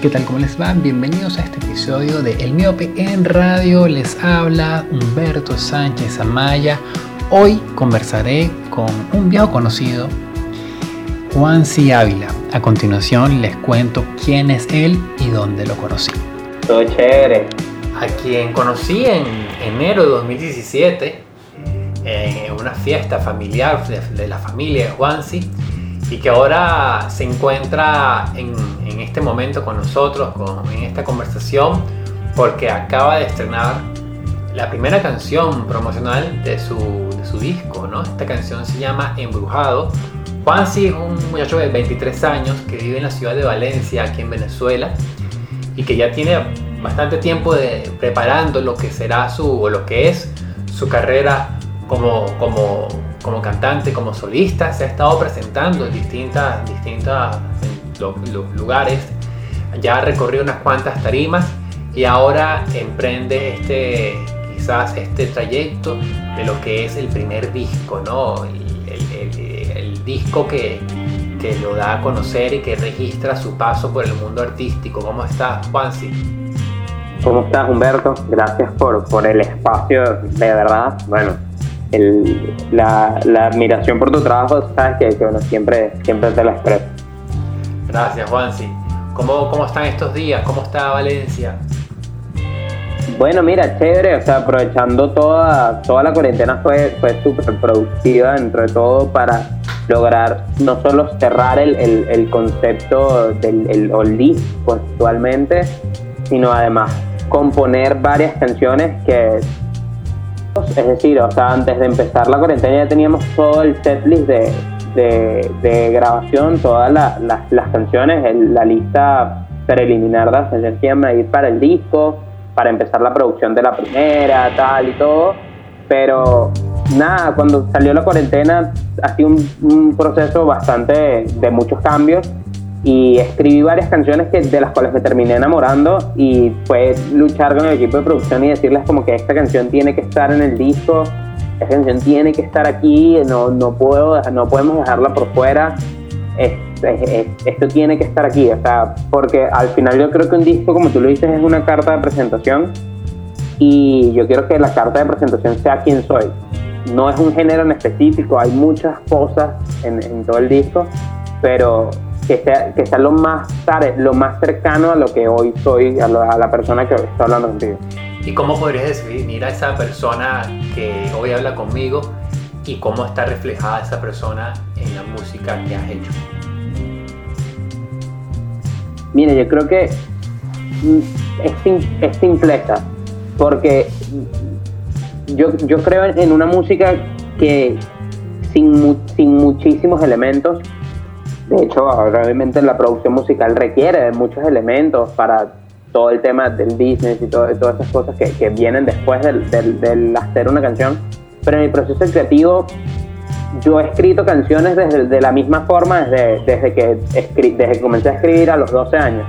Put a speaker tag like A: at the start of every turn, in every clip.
A: ¿Qué tal? ¿Cómo les va? Bienvenidos a este episodio de El Miope en Radio. Les habla Humberto Sánchez Amaya. Hoy conversaré con un viejo conocido, Juan C. Ávila. A continuación les cuento quién es él y dónde lo conocí.
B: Todo chévere.
A: A quien conocí en enero de 2017 en una fiesta familiar de, la familia de Juansi y que ahora se encuentra en, este momento con nosotros, en esta conversación, porque acaba de estrenar la primera canción promocional de su, disco, ¿no? Esta canción se llama Embrujado. Juansi es un muchacho de 23 años que vive en la ciudad de Valencia, aquí en Venezuela, y que ya tiene bastante tiempo de, preparando lo que será su, o lo que es su carrera como, como como cantante, como solista, se ha estado presentando en distintas, distintas lugares, ya ha recorrido unas cuantas tarimas y ahora emprende este, quizás este trayecto de lo que es el primer disco, ¿no? El, disco que, que, lo da a conocer y que registra su paso por el mundo artístico. ¿Cómo estás, Juansi?
B: ¿Cómo estás, Humberto? Gracias por, por el espacio, de verdad. Bueno, el, la, la, admiración por tu trabajo, sabes que, que siempre, siempre te la expreso.
A: Gracias, Juansi. ¿Cómo, ¿Cómo están estos días? ¿Cómo está Valencia?
B: Bueno, mira, chévere, o sea, aprovechando toda, toda la cuarentena fue, fue súper productiva dentro de todo para lograr no solo cerrar el, el, el concepto del el, disco actualmente, sino además componer varias canciones que es decir, o sea, antes de empezar la cuarentena ya teníamos todo el setlist de, de, de grabación, todas las canciones, la lista preliminar de las que iban a ir para el disco, para empezar la producción de la primera, tal y todo. Pero nada, cuando salió la cuarentena ha sido un proceso bastante de muchos cambios y escribí varias canciones que, de las cuales me terminé enamorando y fue luchar con el equipo de producción y decirles como que esta canción tiene que estar en el disco, esta canción tiene que estar aquí, no, no, puedo, no podemos dejarla por fuera, esto tiene que estar aquí, o sea, porque al final yo creo que un disco, como tú lo dices, es una carta de presentación y yo quiero que la carta de presentación sea quien soy. No es un género en específico, hay muchas cosas en, en todo el disco, pero que sea, que sea lo más lo más cercano a lo que hoy soy, a, la persona que está hablando contigo.
A: ¿Y cómo podrías definir a esa persona que hoy habla conmigo y cómo está reflejada esa persona en la música que has hecho?
B: Mire, yo creo que mm, es, es simpleza, porque yo, yo creo en una música que sin, sin muchísimos elementos de hecho, obviamente la producción musical requiere de muchos elementos para todo el tema del business y todas esas cosas que, que vienen después del, del, hacer una canción. Pero en el proceso creativo, yo he escrito canciones desde de la misma forma desde, desde, que desde que comencé a escribir a los 12 años.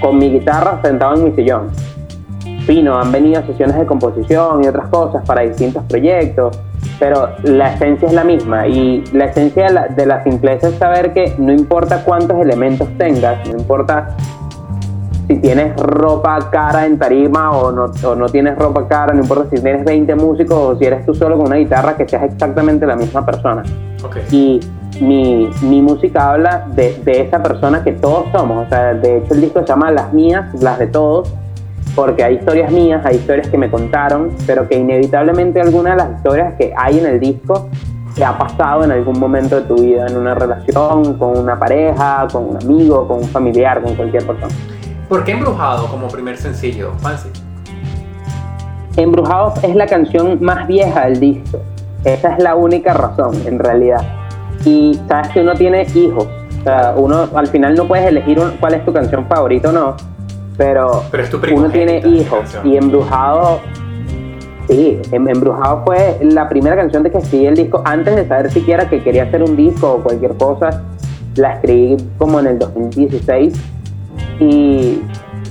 B: Con mi guitarra sentado en mi sillón. Fino, han venido sesiones de composición y otras cosas para distintos proyectos pero la esencia es la misma y la esencia de la, simpleza es saber que no importa cuántos elementos tengas, no importa si tienes ropa cara en tarima o no, o no tienes ropa cara, no importa si tienes 20 músicos o si eres tú solo con una guitarra, que seas exactamente la misma persona. Y mi, mi, música habla de, de esa persona que todos somos, o sea, de hecho el disco se llama Las mías, las de todos, porque hay historias mías, hay historias que me contaron, pero que inevitablemente alguna de las historias que hay en el disco te ha pasado en algún momento de tu vida, en una relación, con una pareja, con un amigo, con un familiar, con cualquier persona.
A: ¿Por qué Embrujado como primer sencillo, Fancy?
B: Embrujado es la canción más vieja del disco. Esa es la única razón, en realidad. Y sabes que uno tiene hijos. O sea, uno al final no puedes elegir cuál es tu canción favorita o no, pero, uno tiene hijos y Embrujado, sí, em, Embrujado fue la primera canción de que escribí el disco antes de saber siquiera que quería hacer un disco o cualquier cosa. La escribí como en el 2016 y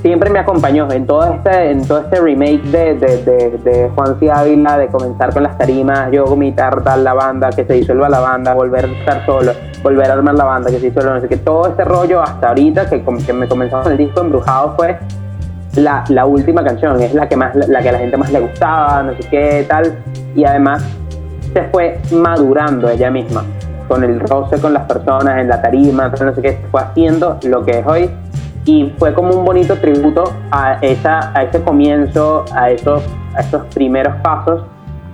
B: siempre me acompañó en todo este, en todo este remake de, de, de, Juan C. Ávila, de comenzar con las tarimas, yo vomitar tal la banda, que se disuelva la banda, volver a estar solo, volver a armar la banda, que se disuelva, no sé qué, todo este rollo hasta ahorita que, que me comenzó con el disco Embrujado fue la, la, última canción, es la que más, la que a la gente más le gustaba, no sé qué, tal, y además se fue madurando ella misma, con el roce con las personas en la tarima, no sé qué, fue haciendo lo que es hoy, y fue como un bonito tributo a, esa, a ese comienzo, a esos, a esos primeros pasos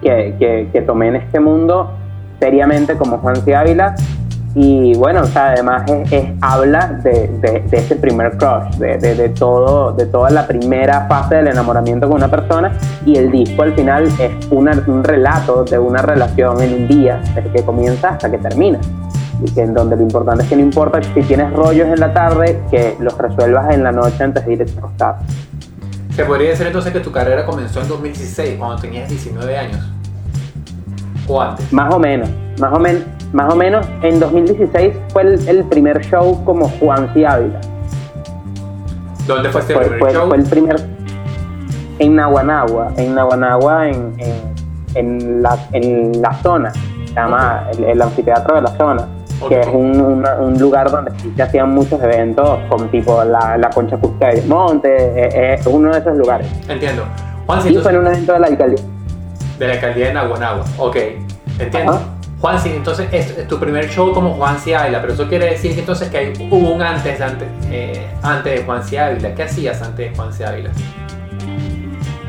B: que, que, que tomé en este mundo seriamente como Juan C. Ávila y bueno, o sea, además es, habla de, de, ese primer crush, de, de, todo, de toda la primera fase del enamoramiento con una persona y el disco al final es un relato de una relación en un día, desde que comienza hasta que termina. En donde lo importante es que no importa si tienes rollos en la tarde, que los resuelvas en la noche antes de irte a acostar.
A: ¿Se podría decir entonces que tu carrera comenzó en 2016, cuando tenías 19 años? ¿O antes?
B: Más o menos, más o menos más o menos en 2016 fue el, primer show como Juan C. Ávila.
A: ¿Dónde fue este primer show?
B: Fue el primer en Naguanagua, en Naguanagua, en, en, la, en la zona, se llama el, anfiteatro de la zona, que es un, lugar donde se hacían muchos eventos, como tipo la, la Concha Cusca de Monte, es, eh, eh, uno de esos lugares.
A: Entiendo.
B: Juan, sí, fue en un evento de la alcaldía.
A: De la alcaldía de Naguanagua, ok, entiendo. Juan C, entonces es tu primer show como Juan C. Ávila, pero eso quiere decir que entonces que hay, hubo un antes, antes, eh, antes de Juan C. Ávila. ¿Qué hacías antes de Juan C. Ávila?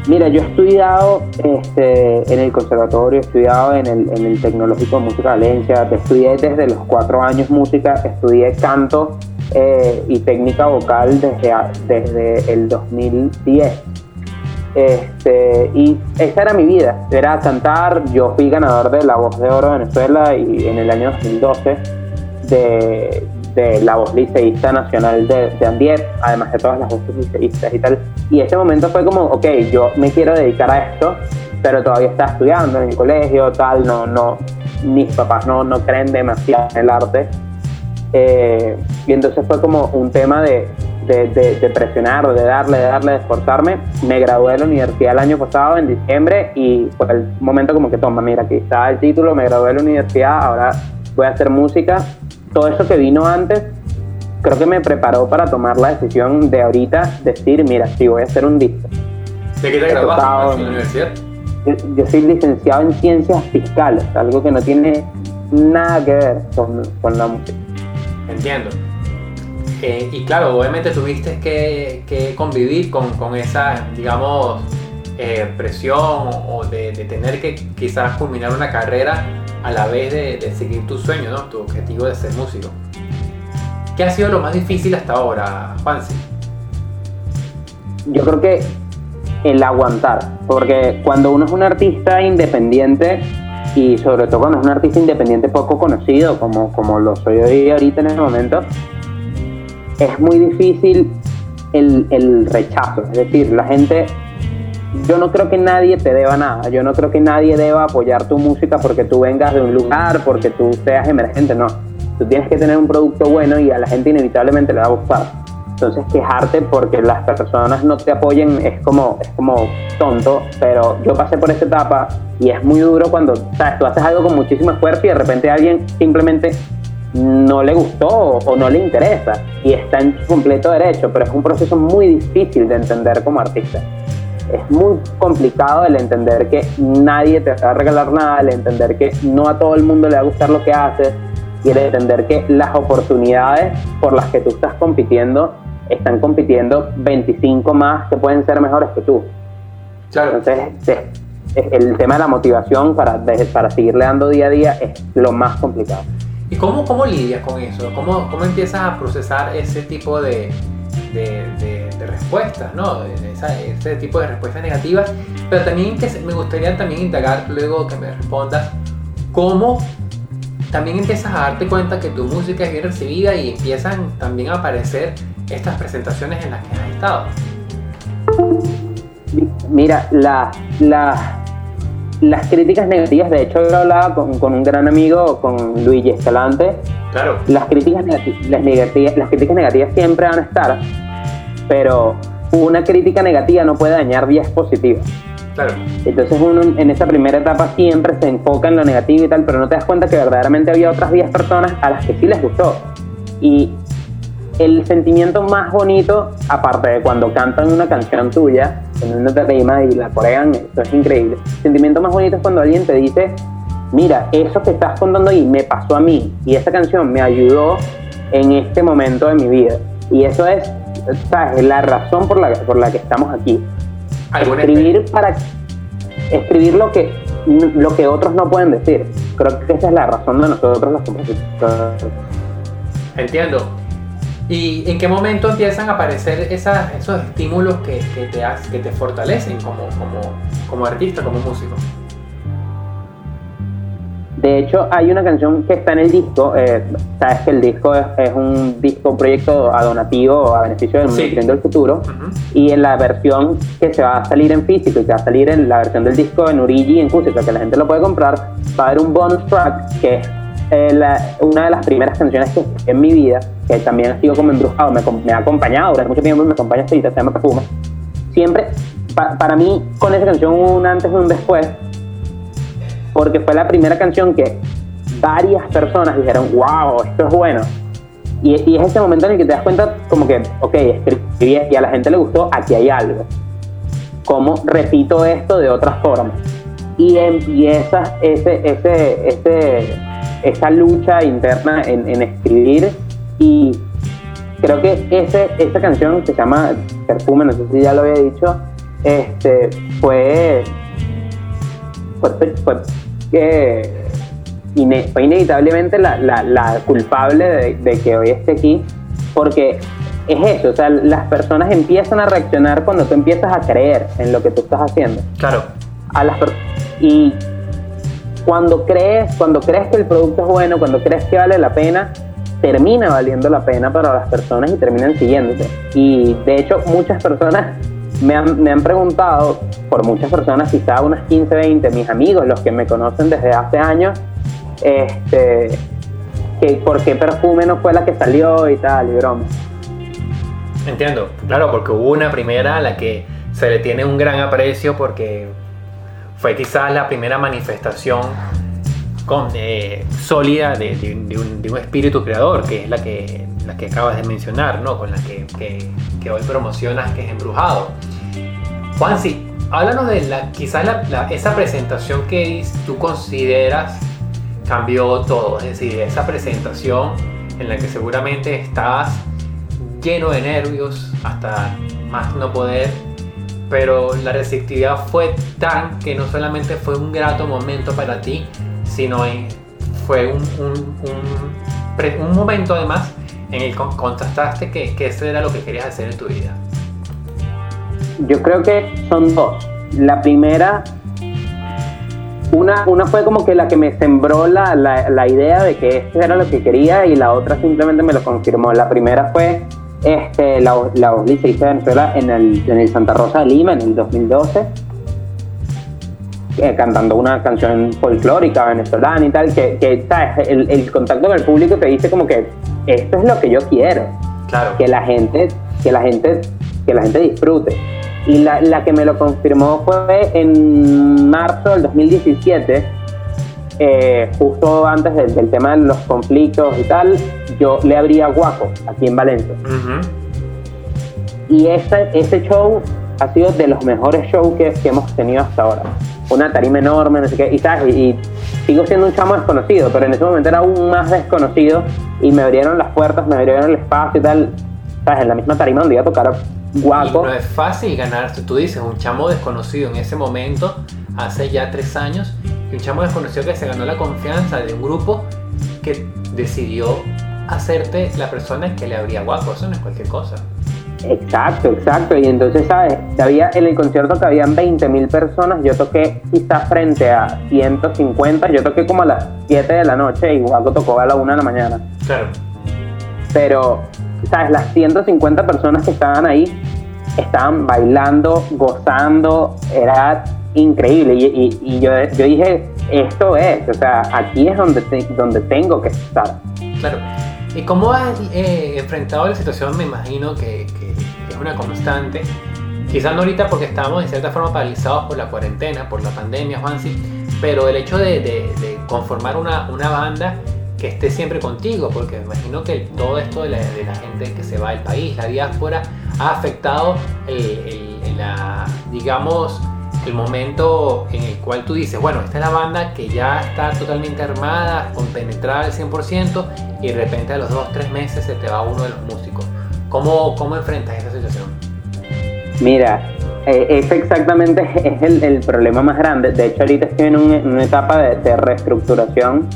B: Mira, yo he estudiado este, en el conservatorio, he estudiado en el, en el Tecnológico de Música Valencia, estudié desde los cuatro años música, estudié canto eh, y técnica vocal desde, desde el 2010. Este, y esa era mi vida, era cantar. Yo fui ganador de la Voz de Oro de Venezuela y en el año 2012 de, de la voz liceísta nacional de, de Andier, además de todas las voces liceístas y tal. Y ese momento fue como, ok, yo me quiero dedicar a esto, pero todavía estaba estudiando en el colegio, tal, no, no, mis papás no, no creen demasiado en el arte. Eh, y entonces fue como un tema de, de, presionar, de darle, de darle, de esforzarme. Me gradué de la universidad el año pasado, en diciembre, y fue el momento como que toma, mira, aquí está el título, me gradué de la universidad, ahora voy a hacer música. Todo eso que vino antes, creo que me preparó para tomar la decisión de ahorita decir, mira, sí, voy a hacer un disco.
A: ¿De qué te graduaste en la universidad?
B: Yo, soy licenciado en ciencias fiscales, algo que no tiene nada que ver con, con la música.
A: Entiendo. Eh, y claro, obviamente tuviste que, convivir con, esa, digamos, eh, presión o de, tener que quizás culminar una carrera a la vez de, seguir tu sueño, ¿no? tu objetivo de ser músico. ¿Qué ha sido lo más difícil hasta ahora, Juansi?
B: Yo creo que el aguantar, porque cuando uno es un artista independiente, y sobre todo cuando es un artista independiente poco conocido, como, como lo soy hoy ahorita en este momento, es muy difícil el, el rechazo. Es decir, la gente yo no creo que nadie te deba nada, yo no creo que nadie deba apoyar tu música porque tú vengas de un lugar, porque tú seas emergente, no. Tú tienes que tener un producto bueno y a la gente inevitablemente le va a gustar. Entonces quejarte porque las personas no te apoyen es como, es como tonto, pero yo pasé por esta etapa y es muy duro cuando, sabes, tú haces algo con muchísimo esfuerzo y de repente alguien simplemente no le gustó o no le interesa y está en su completo derecho, pero es un proceso muy difícil de entender como artista. Es muy complicado el entender que nadie te va a regalar nada, el entender que no a todo el mundo le va a gustar lo que haces y el entender que las oportunidades por las que tú estás compitiendo están compitiendo 25 más que pueden ser mejores que tú. Entonces, el tema de la motivación para, para seguirle dando día a día es lo más complicado.
A: ¿Y cómo, cómo lidias con eso? ¿Cómo, ¿Cómo empiezas a procesar ese tipo de, de, respuestas, ¿no? ese tipo de respuestas negativas? Pero también que me gustaría también indagar luego que me respondas cómo también empiezas a darte cuenta que tu música es bien recibida y empiezan también a aparecer estas presentaciones en las que has estado.
B: Mira, la, la, las críticas negativas, de hecho yo hablaba con, con un gran amigo, con Luigi Escalante.
A: Claro.
B: Las críticas, las, negativas, las críticas negativas siempre van a estar, pero una crítica negativa no puede dañar 10 positivas.
A: Claro.
B: Entonces uno en esa primera etapa siempre se enfoca en lo negativo y tal, pero no te das cuenta que verdaderamente había otras 10 personas a las que sí les gustó. Y el sentimiento más bonito, aparte de cuando cantan una canción tuya en una tarima y la corean, eso es increíble. El sentimiento más bonito es cuando alguien te dice, mira, eso que estás contando ahí me pasó a mí y esa canción me ayudó en este momento de mi vida. Y eso es, ¿sabes? la razón por la, por la que estamos aquí. Escribir para escribir lo que lo que otros no pueden decir. Creo que esa es la razón de nosotros los compositores.
A: Entiendo. ¿Y en qué momento empiezan a aparecer esas, esos estímulos que, que te, que te fortalecen como, como, como artista, como músico?
B: De hecho, hay una canción que está en el disco. Eh, sabes que el disco es, un disco, un proyecto a donativo, a beneficio del sí. del futuro. Y en la versión que se va a salir en físico y que va a salir en la versión del disco en Urigi y en Cusica, que la gente lo puede comprar, va a haber un bonus track que es eh, una de las primeras canciones que en mi vida, que también ha sido como embrujado, me, me ha acompañado durante mucho tiempo me acompaña hasta ahorita, se llama Perfume. Siempre, para mí, con esa canción un antes y un después porque fue la primera canción que varias personas dijeron, wow, esto es bueno. Y, es ese momento en el que te das cuenta como que, ok, escribí y a la gente le gustó, aquí hay algo. ¿Cómo repito esto de otra forma? Y empieza ese, ese, ese, esa lucha interna en, en escribir y creo que ese, esa canción que se llama Perfume, no sé si ya lo había dicho, este, fue, fue, fue que fue inevitablemente la, culpable de, que hoy esté aquí, porque es eso, o sea, las personas empiezan a reaccionar cuando tú empiezas a creer en lo que tú estás haciendo.
A: Claro.
B: A las y cuando crees, cuando crees que el producto es bueno, cuando crees que vale la pena, termina valiendo la pena para las personas y terminan siguiéndote. Y de hecho, muchas personas me han, me han preguntado por muchas personas, quizá unas 15, 20, mis amigos, los que me conocen desde hace años, este, que por qué perfume no fue la que salió y tal, y broma.
A: Entiendo, claro, porque hubo una primera a la que se le tiene un gran aprecio porque fue quizás la primera manifestación con, eh, sólida de, un, de, un, espíritu creador, que es la que, la que acabas de mencionar, ¿no? con la que, que, que hoy promocionas, que es Embrujado. Juansi, háblanos de la, quizás la, esa presentación que tú consideras cambió todo, es decir, esa presentación en la que seguramente estabas lleno de nervios hasta más no poder, pero la receptividad fue tan que no solamente fue un grato momento para ti, sino fue un, un, un, un momento además en el contrastaste que, que eso era lo que querías hacer en tu vida.
B: Yo creo que son dos. La primera, una, una fue como que la que me sembró la, la, idea de que esto era lo que quería y la otra simplemente me lo confirmó. La primera fue este, la, la voz de Venezuela en el, en el Santa Rosa de Lima en el 2012 eh, cantando una canción folclórica venezolana y tal, que, que ¿sabes? El, contacto con el público te dice como que esto es lo que yo quiero.
A: Claro.
B: Que la gente, que la gente, que la gente disfrute. Y la, la que me lo confirmó fue en marzo del 2017, eh, justo antes del, tema de los conflictos y tal, yo le abría Guaco aquí en Valencia. Y ese, ese show ha sido de los mejores shows que, que hemos tenido hasta ahora una tarima enorme, no sé qué, y sabes, y, sigo siendo un chamo desconocido, pero en ese momento era aún más desconocido y me abrieron las puertas, me abrieron el espacio y tal, sabes, en la misma tarima donde iba a tocar guapo.
A: no es fácil ganar, tú dices, un chamo desconocido en ese momento, hace ya tres años, y un chamo desconocido que se ganó la confianza de un grupo que decidió hacerte la persona que le abría guapo, eso no es cualquier cosa.
B: Exacto, exacto. Y entonces, ¿sabes? Había, en el concierto que habían 20.000 personas, yo toqué quizás frente a 150, yo toqué como a las 7 de la noche y Guaco tocó a la 1 de la mañana.
A: Claro.
B: Pero, ¿sabes? Las 150 personas que estaban ahí estaban bailando, gozando, era increíble. Y, yo, yo dije, esto es, o sea, aquí es donde, donde tengo que estar.
A: Claro. ¿Y cómo has eh, enfrentado la situación? Me imagino que, es una constante. Quizás no ahorita porque estamos en cierta forma paralizados por la cuarentena, por la pandemia, Juansi, pero el hecho de, conformar una, una, banda que esté siempre contigo, porque me imagino que todo esto de la, gente que se va del país, la diáspora, ha afectado el, la, digamos, el momento en el cual tú dices, bueno, esta es la banda que ya está totalmente armada, compenetrada al 100% y de repente a los 2-3 meses se te va uno de los músicos. ¿Cómo, cómo enfrentas?
B: Mira, eh, es exactamente es el, problema más grande. De hecho, ahorita estoy en, una etapa de, reestructuración.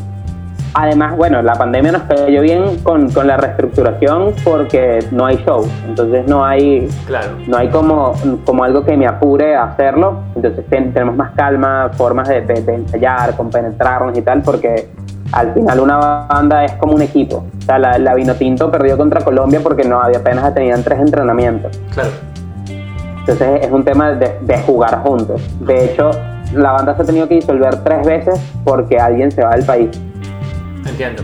B: Además, bueno, la pandemia nos cayó bien con, con, la reestructuración porque no hay show. Entonces no hay, claro. no hay como, como algo que me apure a hacerlo. Entonces tenemos más calma, formas de, de, ensayar, compenetrarnos y tal, porque al final una banda es como un equipo. O sea, la, la Vinotinto perdió contra Colombia porque no había apenas tenían tres entrenamientos.
A: Claro.
B: Entonces es un tema de, jugar juntos. De hecho, la banda se ha tenido que disolver tres veces porque alguien se va del país.
A: Entiendo.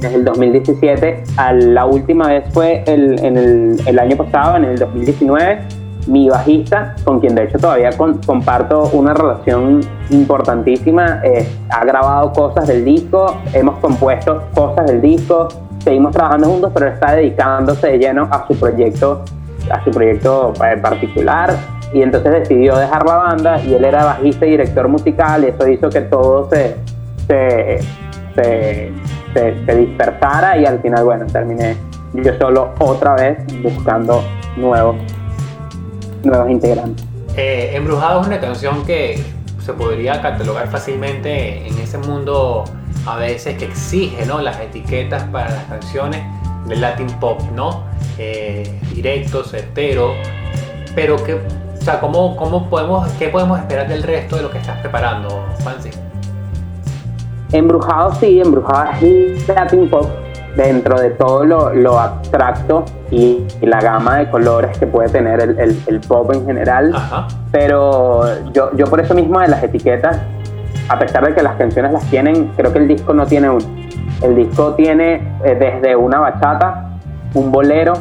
B: Desde el 2017, a la última vez fue el, en el, año pasado, en el 2019, mi bajista, con quien de hecho todavía comparto una relación importantísima, eh, ha grabado cosas del disco, hemos compuesto cosas del disco, seguimos trabajando juntos, pero está dedicándose de lleno a su proyecto a su proyecto particular y entonces decidió dejar la banda y él era bajista y director musical y eso hizo que todo se, se, se, dispersara y al final, bueno, terminé yo solo otra vez buscando nuevos, nuevos integrantes.
A: Eh, Embrujado es una canción que se podría catalogar fácilmente en ese mundo a veces que exige ¿no? las etiquetas para las canciones del Latin Pop, ¿no? Eh, directo, certero, pero que, o sea, ¿cómo, cómo podemos, ¿qué podemos esperar del resto de lo que estás preparando, Fancy?
B: Embrujado sí, embrujado es Latin Pop dentro de todo lo, lo abstracto y, la gama de colores que puede tener el, el, pop en general. Pero yo, yo por eso mismo de las etiquetas, a pesar de que las canciones las tienen, creo que el disco no tiene un el disco tiene eh, desde una bachata, un bolero,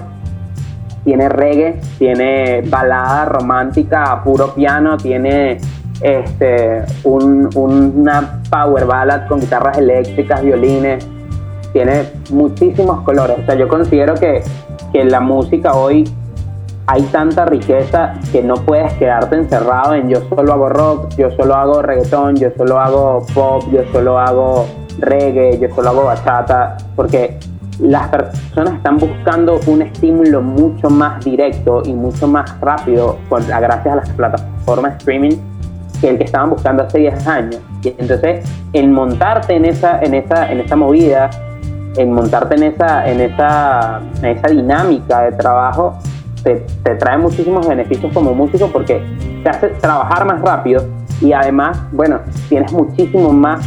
B: tiene reggae, tiene balada romántica a puro piano, tiene este, una power ballad con guitarras eléctricas, violines, tiene muchísimos colores. O sea, yo considero que, que la música hoy hay tanta riqueza que no puedes quedarte encerrado en yo solo hago rock, yo solo hago reggaetón, yo solo hago pop, yo solo hago reggae, yo solo hago bachata, porque las personas están buscando un estímulo mucho más directo y mucho más rápido gracias a las plataformas streaming que el que estaban buscando hace 10 años. Y entonces, en montarte en esa, en esa, en esa movida, en montarte en esa, en esa, en esa dinámica de trabajo, te, te trae muchísimos beneficios como músico porque te hace trabajar más rápido y además, bueno, tienes muchísimo más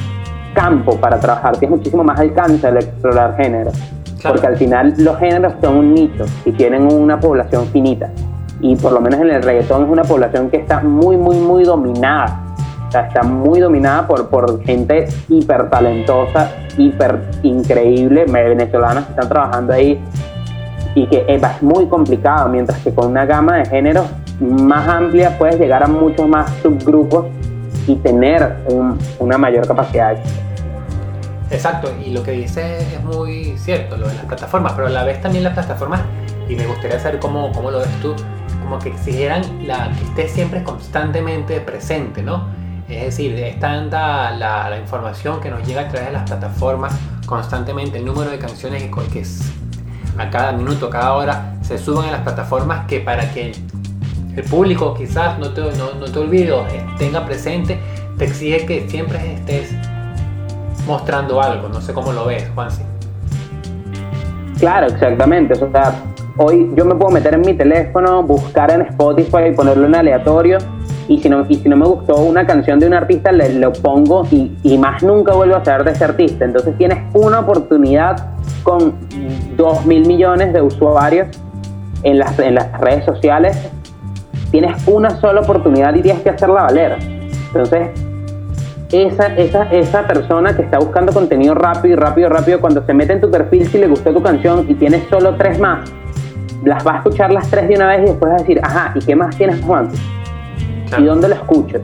B: campo para trabajar, tienes muchísimo más alcance al explorar géneros. Porque al final los géneros son un nicho y tienen una población finita. Y por lo menos en el reggaetón es una población que está muy, muy, muy dominada. O sea, está muy dominada por, por gente hiper talentosa, hiper increíble, venezolanos que están trabajando ahí y que es muy complicado, mientras que con una gama de géneros más amplia puedes llegar a muchos más subgrupos y tener una mayor capacidad.
A: Exacto, y lo que dice es muy cierto, lo de las plataformas, pero a la vez también las plataformas, y me gustaría saber cómo, cómo lo ves tú, como que exigieran la, que esté siempre constantemente presente, ¿no? Es decir, es tanta la, información que nos llega a través de las plataformas constantemente, el número de canciones que, a cada minuto, a cada hora se suban a las plataformas que para que el público quizás, no te, no, no te olvido, tenga presente, te exige que siempre estés mostrando algo. No sé cómo lo ves, Juansi.
B: Claro, exactamente. O sea, hoy yo me puedo meter en mi teléfono, buscar en Spotify y ponerlo en aleatorio. Y si, no, y si no me gustó una canción de un artista, le lo pongo y, y más nunca vuelvo a saber de ese artista. Entonces tienes una oportunidad con 2 mil millones de usuarios en las, en las redes sociales tienes una sola oportunidad y tienes que hacerla valer. Entonces, esa, esa, esa persona que está buscando contenido rápido, rápido, rápido, cuando se mete en tu perfil si le gustó tu canción y tienes solo tres más, las va a escuchar las tres de una vez y después va a decir, ajá, ¿y qué más tienes Juan? ¿Y dónde lo escucho?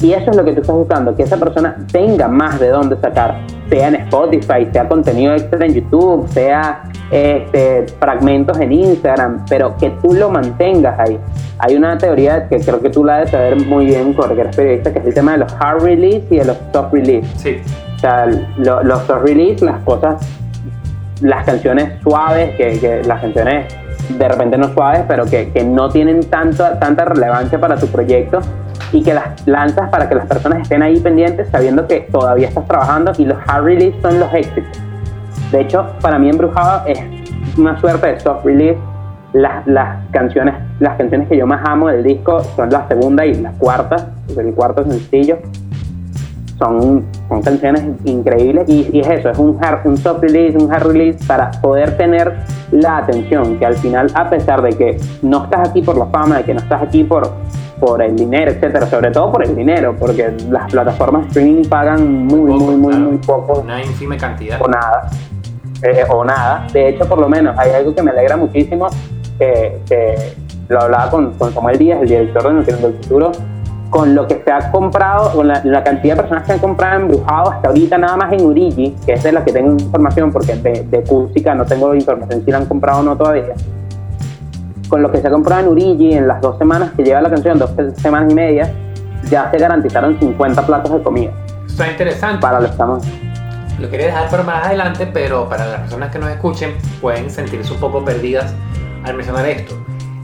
B: Y eso es lo que tú estás buscando, que esa persona tenga más de dónde sacar, sea en Spotify, sea contenido extra en YouTube, sea este, fragmentos en Instagram, pero que tú lo mantengas ahí. Hay una teoría que creo que tú la debes saber muy bien porque eres periodista, que es el tema de los hard release y de los soft release.
A: Sí.
B: O sea, los soft release, las cosas, las canciones suaves, que, que las canciones de repente no suaves, pero que, que no tienen tanto, tanta relevancia para tu proyecto y que las lanzas para que las personas estén ahí pendientes sabiendo que todavía estás trabajando y los hard release son los éxitos. De hecho, para mí Embrujado es una suerte de soft release. Las, las, canciones, las canciones que yo más amo del disco son la segunda y la cuarta, el cuarto sencillo. Son, son canciones increíbles y, y, es eso, es un, hard, un soft release, un hard release para poder tener la atención, que al final, a pesar de que no estás aquí por la fama, de que no estás aquí por, por el dinero, etcétera, sobre todo por el dinero, porque las plataformas de streaming pagan muy, muy, muy, muy poco.
A: Una ínfima cantidad.
B: O nada. Eh, o nada. De hecho, por lo menos, hay algo que me alegra muchísimo, que, lo hablaba con, con, Samuel Díaz, el director de Nutriendo del Futuro, con lo que se ha comprado, con la, cantidad de personas que han comprado embrujado hasta ahorita nada más en Urigi, que es de la que tengo información, porque de, de no tengo información si la han comprado o no todavía con lo que se ha comprado en Urigi en las dos semanas que lleva la canción, dos semanas y media, ya se garantizaron 50 platos de comida.
A: Está interesante.
B: Para los estamos.
A: Lo quería dejar para más adelante, pero para las personas que nos escuchen pueden sentirse un poco perdidas al mencionar esto.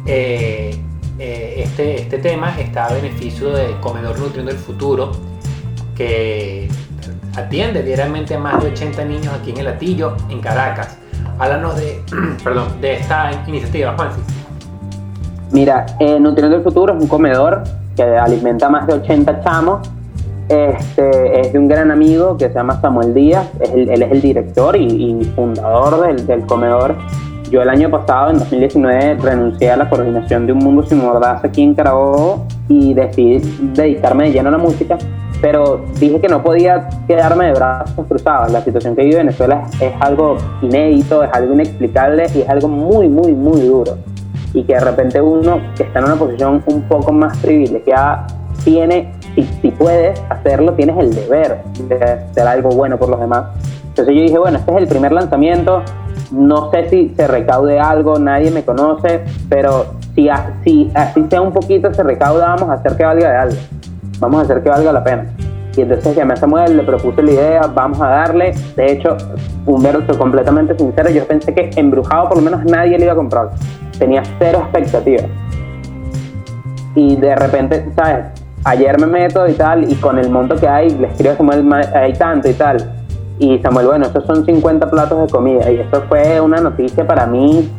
A: Eh, eh, este, este tema está a beneficio de Comedor Nutriendo el Futuro, que atiende diariamente a más de 80 niños aquí en el Latillo, en Caracas. Háblanos de, perdón, de esta iniciativa, Juansi.
B: Mira, eh, Nutriendo el Futuro es un comedor que alimenta más de 80 chamos. Este, es de un gran amigo que se llama Samuel Díaz, él es el director y, fundador del, comedor. Yo el año pasado, en 2019, renuncié a la coordinación de Un Mundo Sin Mordaza aquí en Carabobo y decidí dedicarme de lleno a la música, pero dije que no podía quedarme de brazos cruzados. La situación que vive Venezuela es algo inédito, es algo inexplicable y es algo muy, muy, muy duro y que de repente uno que está en una posición un poco más privilegiada tiene, si, si puedes hacerlo, tienes el deber de hacer algo bueno por los demás. Entonces yo dije, bueno, este es el primer lanzamiento, no sé si se recaude algo, nadie me conoce, pero si, si así sea un poquito se recauda, vamos a hacer que valga de algo, vamos a hacer que valga la pena. Y entonces llamé a Samuel, le propuse la idea, vamos a darle. De hecho, un verso completamente sincero, yo pensé que embrujado por lo menos nadie le iba a comprar tenía cero expectativas. Y de repente, ¿sabes? Ayer me meto y tal, y con el monto que hay, le escribo a Samuel, hay tanto y tal. Y Samuel, bueno, estos son 50 platos de comida. Y eso fue una noticia para mí,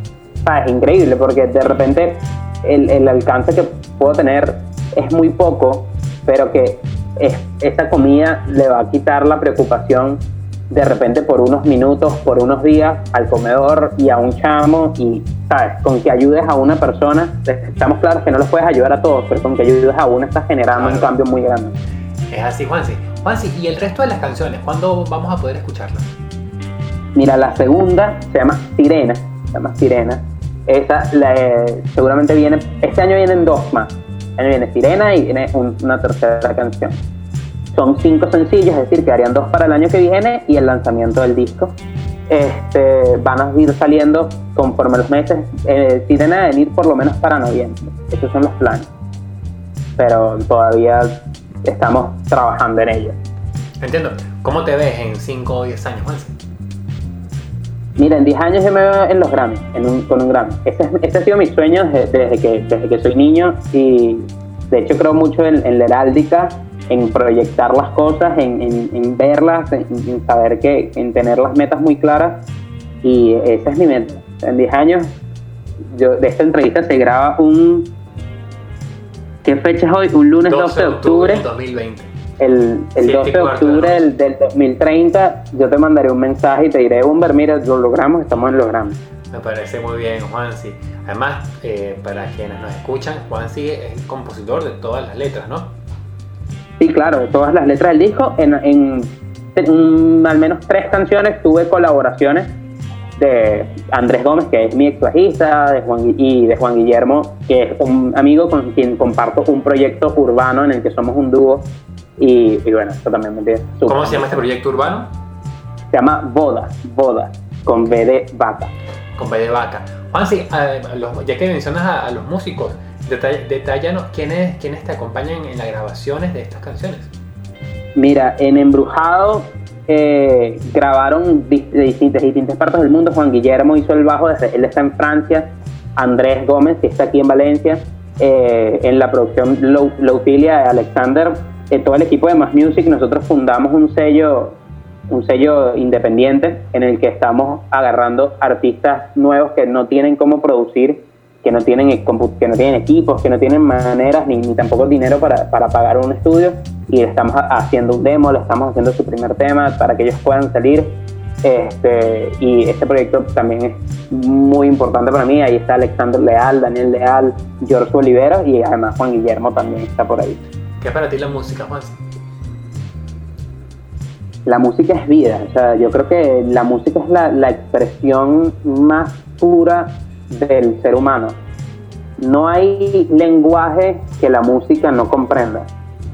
B: ¿sabes? Increíble, porque de repente el, el alcance que puedo tener es muy poco, pero que es, esa comida le va a quitar la preocupación de repente por unos minutos, por unos días al comedor y a un chamo y, ¿sabes? Con que ayudes a una persona, estamos claros que no los puedes ayudar a todos, pero con que ayudes a una estás generando un cambio muy grande.
A: Es así, Juansi. Juansi, ¿y el resto de las canciones? ¿Cuándo vamos a poder escucharlas?
B: Mira, la segunda se llama Sirena, se llama Sirena. Esa seguramente viene, este año vienen dos más. Este año viene Sirena y viene una tercera canción. Son cinco sencillos, es decir, que harían dos para el año que viene y el lanzamiento del disco. Este, van a ir saliendo conforme los meses, eh, tienen a venir por lo menos para noviembre. Esos son los planes. Pero todavía estamos trabajando en ello.
A: Entiendo. ¿Cómo te ves en 5 o 10 años, Juan?
B: Mira, en 10 años yo me veo en los Grammy, con un Grammy. Este, este, ha sido mi sueño desde, que, desde que soy niño y de hecho creo mucho en, en la heráldica en proyectar las cosas, en, verlas, en, saber que, en tener las metas muy claras. Y esa es mi meta. En 10 años, yo, de esta entrevista se graba un. ¿Qué fecha es hoy? Un lunes 12, de octubre.
A: Del 2020.
B: El, el 12 de octubre del, del, 2030, yo te mandaré un mensaje y te diré, Humber, mira, lo logramos, estamos en logramos.
A: Me parece muy bien, Juansi. Además, eh, para quienes nos escuchan, Juansi es el compositor de todas las letras, ¿no?
B: Sí, claro, todas las letras del disco. En, al menos tres canciones tuve colaboraciones de Andrés Gómez, que es mi ex bajista, de Juan, y de Juan Guillermo, que es un amigo con quien comparto un proyecto urbano en el que somos un dúo. Y, bueno, eso también me entiende.
A: ¿Cómo se llama este proyecto urbano?
B: Se llama Boda, Boda, con B de vaca.
A: Con B de vaca. Juan, sí, ya que mencionas a, los músicos, detállanos quiénes, quiénes te acompañan en las grabaciones de estas canciones.
B: Mira, en Embrujado eh, grabaron de distintas, distintas partes del mundo. Juan Guillermo hizo el bajo, desde, él está en Francia. Andrés Gómez, que está aquí en Valencia. Eh, en la producción Loutilia de Alexander. Eh, todo el equipo de Más Music, nosotros fundamos un sello, un sello independiente en el que estamos agarrando artistas nuevos que no tienen cómo producir que no tienen, que no tienen equipos, que no tienen maneras ni, ni tampoco dinero para, para, pagar un estudio y le estamos haciendo un demo, le estamos haciendo su primer tema para que ellos puedan salir. Este, y este proyecto también es muy importante para mí. Ahí está Alexander Leal, Daniel Leal, George Olivera y además Juan Guillermo también está por ahí.
A: ¿Qué es para ti la música, Juan?
B: La música es vida. O sea, yo creo que la música es la, la expresión más pura del ser humano. No hay lenguaje que la música no comprenda,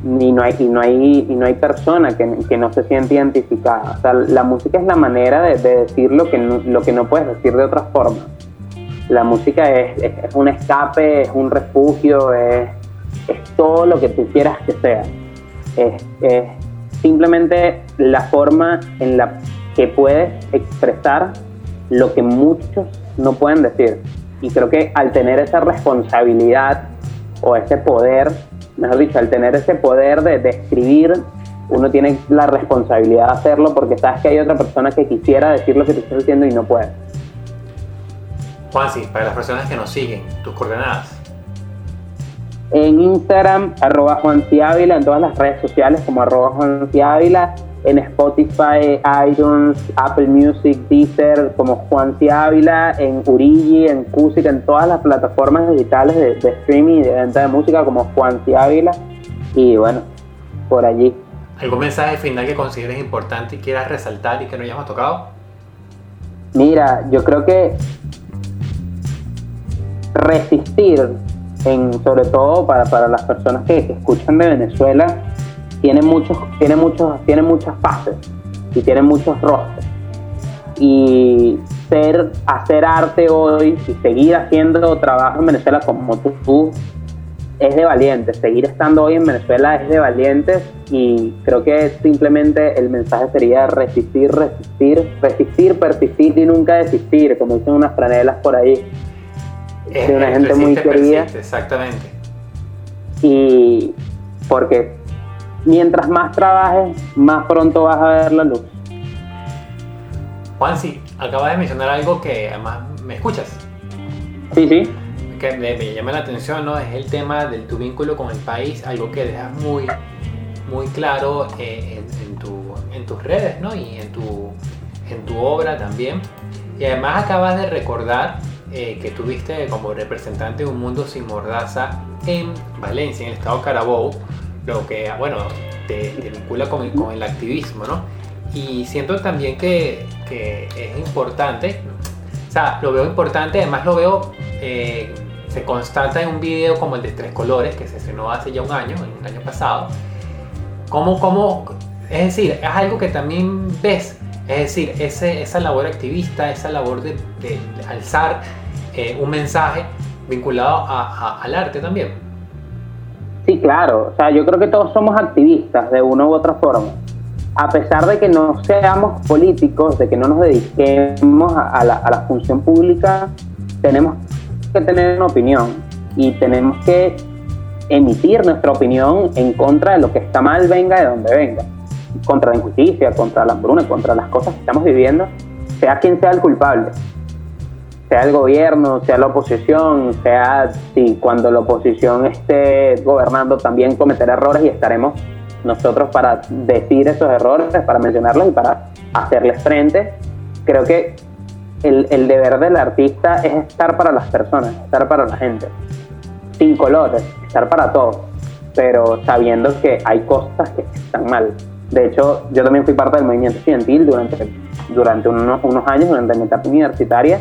B: ni no hay, y, no hay, y no hay persona que, que no se siente identificada. La música es la manera de, decir lo que, no, lo que no puedes decir de otra forma. La música es, es, un escape, es un refugio, es, es, todo lo que tú quieras que sea. Es simplemente la forma en la que puedes expresar lo que muchos no pueden decir. Y creo que al tener esa responsabilidad o ese poder, mejor dicho, al tener ese poder de, escribir, uno tiene la responsabilidad de hacerlo porque sabes que hay otra persona que quisiera decir lo que te estás diciendo y no puede.
A: Juansi, para las personas que nos siguen, tus coordenadas.
B: En Instagram, arroba Juan Ávila, en todas las redes sociales como arroba Juan Ávila en Spotify, iTunes, Apple Music, Deezer, como Juan C. Ávila, en Urigi, en Cusic, en todas las plataformas digitales de, streaming y de venta de música como Juan C. Ávila. Y bueno, por allí.
A: ¿Algún mensaje final que consideres importante y quieras resaltar y que no hayamos tocado?
B: Mira, yo creo que resistir, en, sobre todo para, para las personas que escuchan de Venezuela, tiene muchos, tiene muchos, tiene muchas fases y tiene muchos rostros. Y ser, hacer arte hoy y seguir haciendo trabajo en Venezuela como tú, tú es de valientes. Seguir estando hoy en Venezuela es de valientes y creo que simplemente el mensaje sería resistir, resistir, resistir, persistir y nunca desistir, como dicen unas franelas por ahí.
A: de una gente muy querida. Exactamente.
B: Y porque mientras más trabajes, más pronto vas a ver la luz.
A: Juan, sí, acabas de mencionar algo que además me escuchas.
B: Sí, sí.
A: Que me, llama la atención, ¿no? Es el tema de tu vínculo con el país, algo que dejas muy, muy claro eh, en, tus redes, ¿no? Y en tu, en tu obra también. Y además acabas de recordar eh, que tuviste como representante de un mundo sin mordaza en Valencia, en el estado Carabobo, lo que, bueno, te, vincula con, con, el activismo, ¿no? Y siento también que, que, es importante, o sea, lo veo importante, además lo veo, eh, se constata en un video como el de Tres Colores, que se estrenó hace ya un año, el año pasado, como, como, es decir, es algo que también ves, es decir, ese, esa labor activista, esa labor de, de alzar eh, un mensaje vinculado al arte también.
B: Sí, claro. O sea, yo creo que todos somos activistas de una u otra forma. A pesar de que no seamos políticos, de que no nos dediquemos a, la, función pública, tenemos que tener una opinión y tenemos que emitir nuestra opinión en contra de lo que está mal, venga de donde venga. Contra la injusticia, contra la hambruna, contra las cosas que estamos viviendo, sea quien sea el culpable sea el gobierno, sea la oposición, sea si cuando la oposición esté gobernando también cometer errores y estaremos nosotros para decir esos errores, para mencionarlos y para hacerles frente. Creo que el, el deber del artista es estar para las personas, estar para la gente, sin colores, estar para todos, pero sabiendo que hay cosas que están mal De hecho, yo también fui parte del movimiento estudiantil durante, durante unos, unos años, durante mi etapa universitaria,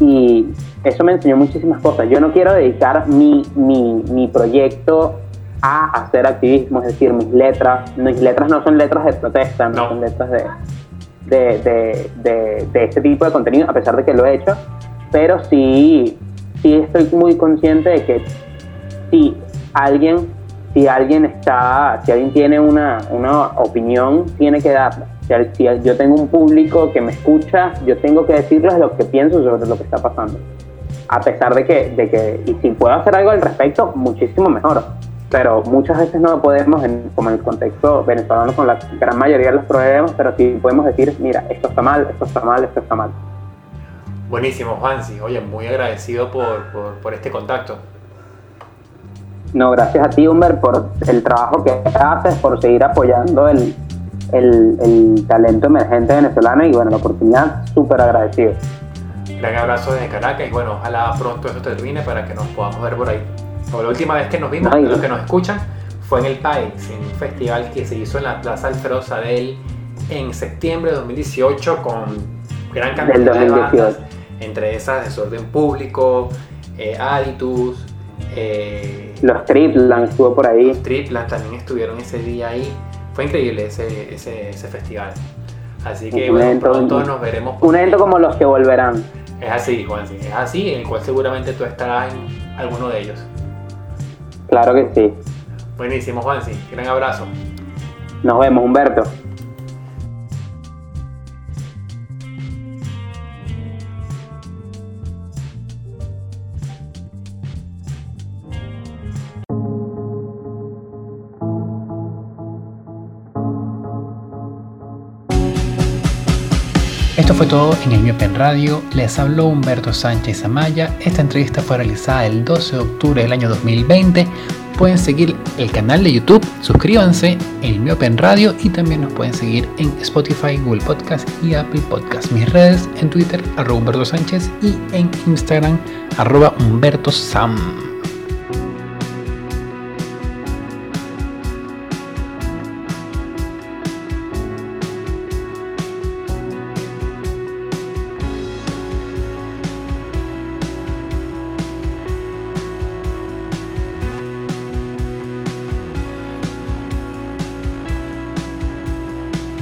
B: y eso me enseñó muchísimas cosas. Yo no quiero dedicar mi, mi, mi proyecto a hacer activismo, es decir, mis letras, mis letras no son letras de protesta, no, son letras de, de, de, de, de, este tipo de contenido, a pesar de que lo he hecho, pero sí, sí estoy muy consciente de que si alguien, si alguien está, si alguien tiene una, una opinión, tiene que darla. Si, yo tengo un público que me escucha, yo tengo que decirles lo que pienso sobre lo que está pasando. A pesar de que, de que y si puedo hacer algo al respecto, muchísimo mejor pero muchas veces no podemos, en, como en el contexto venezolano, con la gran mayoría de los problemas, pero sí podemos decir, mira, esto está mal, esto está mal, esto está mal.
A: Buenísimo, Juansi. Oye, muy agradecido por, por, por este contacto.
B: No, gracias a ti, Humber, por el trabajo que haces, por seguir apoyando el, el, el talento emergente venezolano y, bueno, la oportunidad, súper agradecido.
A: Gran abrazo desde Caracas y, bueno, ojalá pronto esto termine para que nos podamos ver por ahí la última vez que nos vimos, los que nos escuchan, fue en el país, en un festival que se hizo en la Plaza Alfredo Sadel en septiembre de 2018 con gran cantidad de bandas, entre esas Desorden Público, eh, Aditus,
B: eh, los Triplan estuvo por ahí. Los
A: Triplan también estuvieron ese día ahí. Fue increíble ese, ese, ese festival. Así que bueno, pronto nos veremos.
B: Un evento como los que volverán.
A: Es así, Juan, es así, en el cual seguramente tú estarás en alguno de ellos.
B: Claro que sí.
A: Buenísimo, Juansi. Gran abrazo.
B: Nos vemos, Humberto.
A: Todo en el Miopen Radio. Les habló Humberto Sánchez Amaya. Esta entrevista fue realizada el 12 de octubre del año 2020. Pueden seguir el canal de YouTube, suscríbanse en el Miopen Radio y también nos pueden seguir en Spotify, Google Podcast y Apple Podcast. Mis redes en Twitter, arroba Humberto Sánchez y en Instagram, arroba Humberto Sam.